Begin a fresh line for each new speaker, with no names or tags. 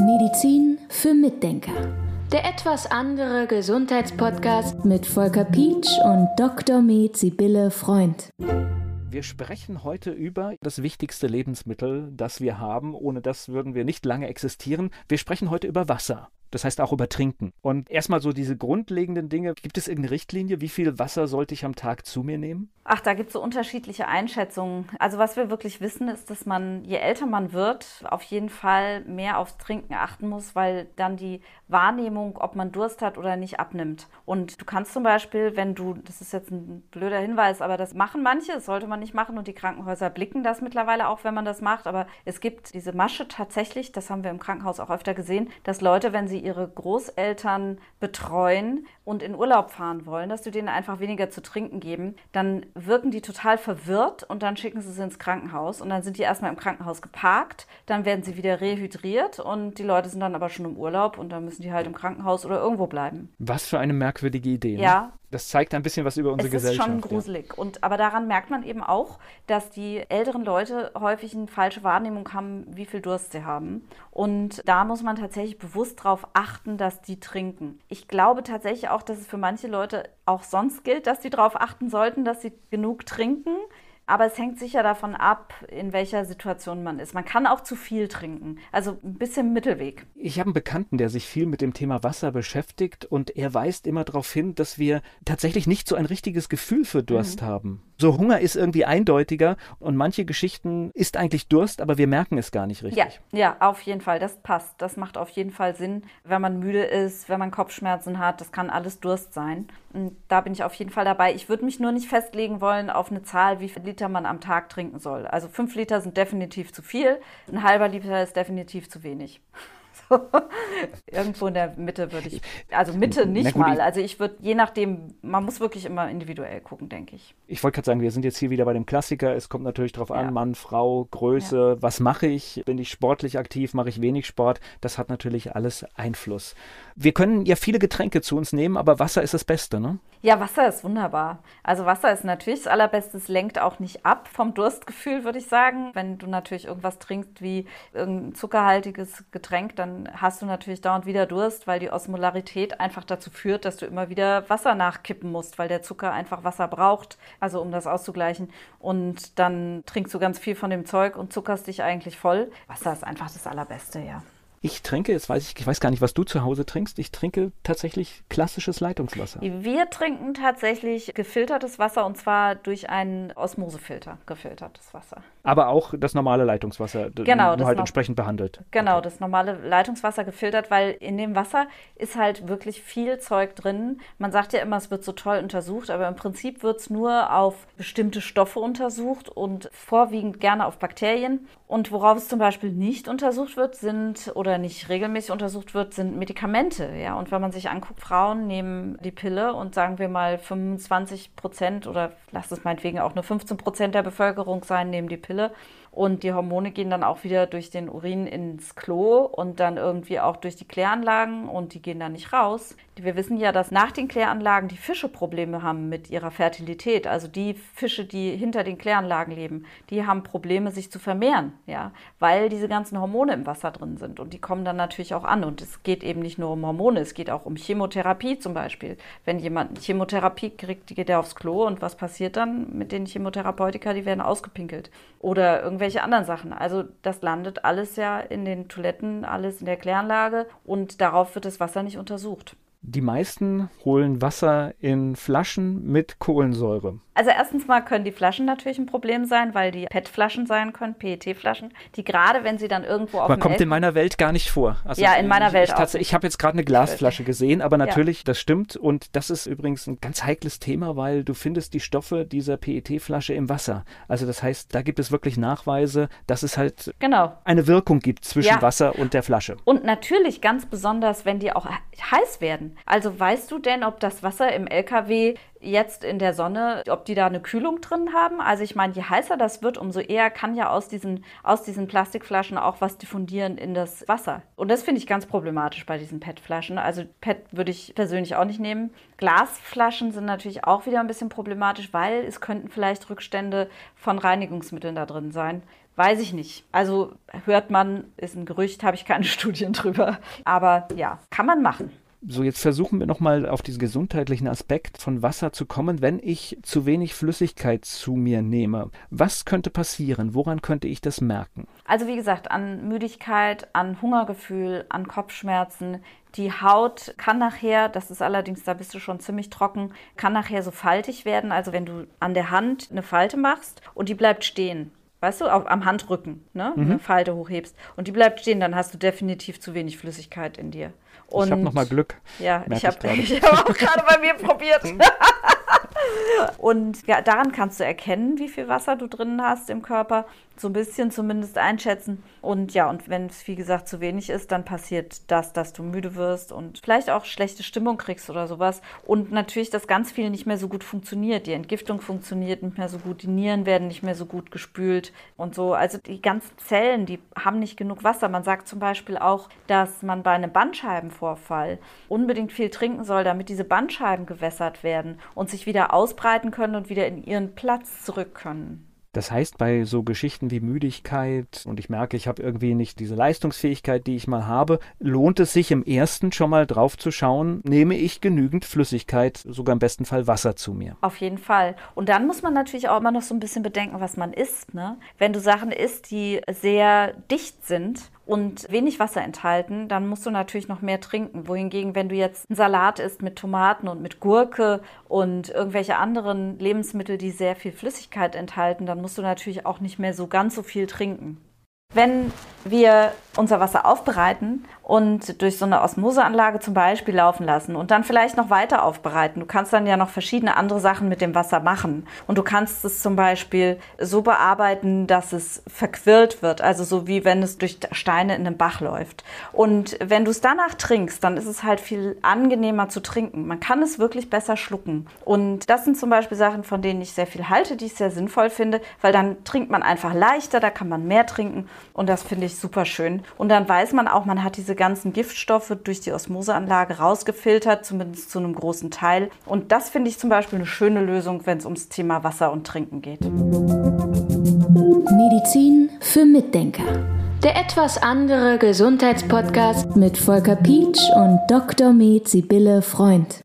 Medizin für Mitdenker. Der etwas andere Gesundheitspodcast mit Volker Pietsch und Dr. Med Sibylle Freund.
Wir sprechen heute über das wichtigste Lebensmittel, das wir haben. Ohne das würden wir nicht lange existieren. Wir sprechen heute über Wasser. Das heißt auch über Trinken. Und erstmal so diese grundlegenden Dinge. Gibt es irgendeine Richtlinie? Wie viel Wasser sollte ich am Tag zu mir nehmen?
Ach, da gibt es so unterschiedliche Einschätzungen. Also was wir wirklich wissen, ist, dass man, je älter man wird, auf jeden Fall mehr aufs Trinken achten muss, weil dann die Wahrnehmung, ob man Durst hat oder nicht, abnimmt. Und du kannst zum Beispiel, wenn du, das ist jetzt ein blöder Hinweis, aber das machen manche, das sollte man nicht machen und die Krankenhäuser blicken das mittlerweile auch, wenn man das macht. Aber es gibt diese Masche tatsächlich, das haben wir im Krankenhaus auch öfter gesehen, dass Leute, wenn sie ihre Großeltern betreuen und in Urlaub fahren wollen, dass du denen einfach weniger zu trinken geben, dann wirken die total verwirrt und dann schicken sie sie ins Krankenhaus und dann sind die erstmal im Krankenhaus geparkt, dann werden sie wieder rehydriert und die Leute sind dann aber schon im Urlaub und dann müssen die halt im Krankenhaus oder irgendwo bleiben.
Was für eine merkwürdige Idee. Ne?
Ja,
das zeigt ein bisschen was über unsere
es
Gesellschaft.
ist schon gruselig. Ja. Und, aber daran merkt man eben auch, dass die älteren Leute häufig eine falsche Wahrnehmung haben, wie viel Durst sie haben. Und da muss man tatsächlich bewusst darauf achten, dass die trinken. Ich glaube tatsächlich auch, dass es für manche Leute auch sonst gilt, dass sie darauf achten sollten, dass sie genug trinken. Aber es hängt sicher davon ab, in welcher Situation man ist. Man kann auch zu viel trinken. Also ein bisschen Mittelweg.
Ich habe einen Bekannten, der sich viel mit dem Thema Wasser beschäftigt und er weist immer darauf hin, dass wir tatsächlich nicht so ein richtiges Gefühl für Durst mhm. haben. So Hunger ist irgendwie eindeutiger und manche Geschichten ist eigentlich Durst, aber wir merken es gar nicht richtig.
Ja, ja, auf jeden Fall. Das passt. Das macht auf jeden Fall Sinn, wenn man müde ist, wenn man Kopfschmerzen hat. Das kann alles Durst sein. Und da bin ich auf jeden Fall dabei. Ich würde mich nur nicht festlegen wollen auf eine Zahl, wie viel Liter man am Tag trinken soll. Also fünf Liter sind definitiv zu viel, ein halber Liter ist definitiv zu wenig. Irgendwo in der Mitte würde ich, also Mitte nicht gut, mal. Also ich würde, je nachdem, man muss wirklich immer individuell gucken, denke ich.
Ich wollte gerade sagen, wir sind jetzt hier wieder bei dem Klassiker. Es kommt natürlich darauf an, ja. Mann, Frau, Größe, ja. was mache ich? Bin ich sportlich aktiv? Mache ich wenig Sport? Das hat natürlich alles Einfluss. Wir können ja viele Getränke zu uns nehmen, aber Wasser ist das Beste, ne?
Ja, Wasser ist wunderbar. Also Wasser ist natürlich das Allerbeste. Es lenkt auch nicht ab vom Durstgefühl, würde ich sagen. Wenn du natürlich irgendwas trinkst wie irgendein zuckerhaltiges Getränk, dann hast du natürlich dauernd wieder Durst, weil die Osmolarität einfach dazu führt, dass du immer wieder Wasser nachkippen musst, weil der Zucker einfach Wasser braucht, also um das auszugleichen. Und dann trinkst du ganz viel von dem Zeug und zuckerst dich eigentlich voll. Wasser ist einfach das Allerbeste, ja.
Ich trinke, jetzt weiß ich, ich weiß gar nicht, was du zu Hause trinkst. Ich trinke tatsächlich klassisches Leitungswasser.
Wir trinken tatsächlich gefiltertes Wasser und zwar durch einen Osmosefilter gefiltertes Wasser.
Aber auch das normale Leitungswasser,
genau,
nur halt entsprechend behandelt.
Genau, okay. das normale Leitungswasser gefiltert, weil in dem Wasser ist halt wirklich viel Zeug drin. Man sagt ja immer, es wird so toll untersucht, aber im Prinzip wird es nur auf bestimmte Stoffe untersucht und vorwiegend gerne auf Bakterien. Und worauf es zum Beispiel nicht untersucht wird, sind oder nicht regelmäßig untersucht wird, sind Medikamente. Ja, und wenn man sich anguckt, Frauen nehmen die Pille und sagen wir mal 25 Prozent oder lasst es meinetwegen auch nur 15 Prozent der Bevölkerung sein, nehmen die Pille. Und die Hormone gehen dann auch wieder durch den Urin ins Klo und dann irgendwie auch durch die Kläranlagen und die gehen dann nicht raus. Wir wissen ja, dass nach den Kläranlagen die Fische Probleme haben mit ihrer Fertilität. Also die Fische, die hinter den Kläranlagen leben, die haben Probleme, sich zu vermehren, ja, weil diese ganzen Hormone im Wasser drin sind. Und die kommen dann natürlich auch an. Und es geht eben nicht nur um Hormone, es geht auch um Chemotherapie zum Beispiel. Wenn jemand Chemotherapie kriegt, geht er aufs Klo und was passiert dann mit den Chemotherapeutika? Die werden ausgepinkelt. Oder irgendwelche anderen Sachen. Also das landet alles ja in den Toiletten, alles in der Kläranlage und darauf wird das Wasser nicht untersucht.
Die meisten holen Wasser in Flaschen mit Kohlensäure.
Also erstens mal können die Flaschen natürlich ein Problem sein, weil die PET-Flaschen sein können, PET-Flaschen, die gerade wenn sie dann irgendwo auf
Man kommt in meiner Welt gar nicht vor.
Also ja, in meiner
ich,
Welt
ich, auch. Ich habe jetzt gerade eine Glasflasche gesehen, aber natürlich, ja. das stimmt und das ist übrigens ein ganz heikles Thema, weil du findest die Stoffe dieser PET-Flasche im Wasser. Also das heißt, da gibt es wirklich Nachweise, dass es halt
genau.
eine Wirkung gibt zwischen ja. Wasser und der Flasche.
Und natürlich ganz besonders, wenn die auch heiß werden. Also weißt du denn, ob das Wasser im LKW jetzt in der Sonne, ob die da eine Kühlung drin haben. Also ich meine, je heißer das wird, umso eher kann ja aus diesen, aus diesen Plastikflaschen auch was diffundieren in das Wasser. Und das finde ich ganz problematisch bei diesen PET-Flaschen. Also PET würde ich persönlich auch nicht nehmen. Glasflaschen sind natürlich auch wieder ein bisschen problematisch, weil es könnten vielleicht Rückstände von Reinigungsmitteln da drin sein. Weiß ich nicht. Also hört man, ist ein Gerücht, habe ich keine Studien drüber. Aber ja, kann man machen.
So, jetzt versuchen wir nochmal auf diesen gesundheitlichen Aspekt von Wasser zu kommen, wenn ich zu wenig Flüssigkeit zu mir nehme. Was könnte passieren? Woran könnte ich das merken?
Also wie gesagt, an Müdigkeit, an Hungergefühl, an Kopfschmerzen. Die Haut kann nachher, das ist allerdings, da bist du schon ziemlich trocken, kann nachher so faltig werden. Also wenn du an der Hand eine Falte machst und die bleibt stehen, weißt du, auf, am Handrücken, ne? Mhm. eine Falte hochhebst und die bleibt stehen, dann hast du definitiv zu wenig Flüssigkeit in dir.
Und ich habe nochmal Glück.
Ja, ich habe hab auch gerade bei mir probiert. und ja, daran kannst du erkennen, wie viel Wasser du drin hast im Körper so ein bisschen zumindest einschätzen. Und ja, und wenn es wie gesagt zu wenig ist, dann passiert das, dass du müde wirst und vielleicht auch schlechte Stimmung kriegst oder sowas. Und natürlich, dass ganz viel nicht mehr so gut funktioniert. Die Entgiftung funktioniert nicht mehr so gut, die Nieren werden nicht mehr so gut gespült und so. Also die ganzen Zellen, die haben nicht genug Wasser. Man sagt zum Beispiel auch, dass man bei einem Bandscheibenvorfall unbedingt viel trinken soll, damit diese Bandscheiben gewässert werden und sich wieder ausbreiten können und wieder in ihren Platz zurück können.
Das heißt, bei so Geschichten wie Müdigkeit und ich merke, ich habe irgendwie nicht diese Leistungsfähigkeit, die ich mal habe, lohnt es sich im ersten schon mal drauf zu schauen, nehme ich genügend Flüssigkeit, sogar im besten Fall Wasser zu mir.
Auf jeden Fall. Und dann muss man natürlich auch immer noch so ein bisschen bedenken, was man isst. Ne? Wenn du Sachen isst, die sehr dicht sind, und wenig Wasser enthalten, dann musst du natürlich noch mehr trinken. Wohingegen, wenn du jetzt einen Salat isst mit Tomaten und mit Gurke und irgendwelche anderen Lebensmittel, die sehr viel Flüssigkeit enthalten, dann musst du natürlich auch nicht mehr so ganz so viel trinken. Wenn wir unser Wasser aufbereiten und durch so eine Osmoseanlage zum Beispiel laufen lassen und dann vielleicht noch weiter aufbereiten. Du kannst dann ja noch verschiedene andere Sachen mit dem Wasser machen. Und du kannst es zum Beispiel so bearbeiten, dass es verquirlt wird, also so wie wenn es durch Steine in einem Bach läuft. Und wenn du es danach trinkst, dann ist es halt viel angenehmer zu trinken. Man kann es wirklich besser schlucken. Und das sind zum Beispiel Sachen, von denen ich sehr viel halte, die ich sehr sinnvoll finde, weil dann trinkt man einfach leichter, da kann man mehr trinken und das finde ich super schön. Und dann weiß man auch, man hat diese ganzen Giftstoffe durch die Osmoseanlage rausgefiltert, zumindest zu einem großen Teil. Und das finde ich zum Beispiel eine schöne Lösung, wenn es ums Thema Wasser und Trinken geht.
Medizin für Mitdenker. Der etwas andere Gesundheitspodcast mit Volker Pietsch und Dr. Med Sibylle Freund.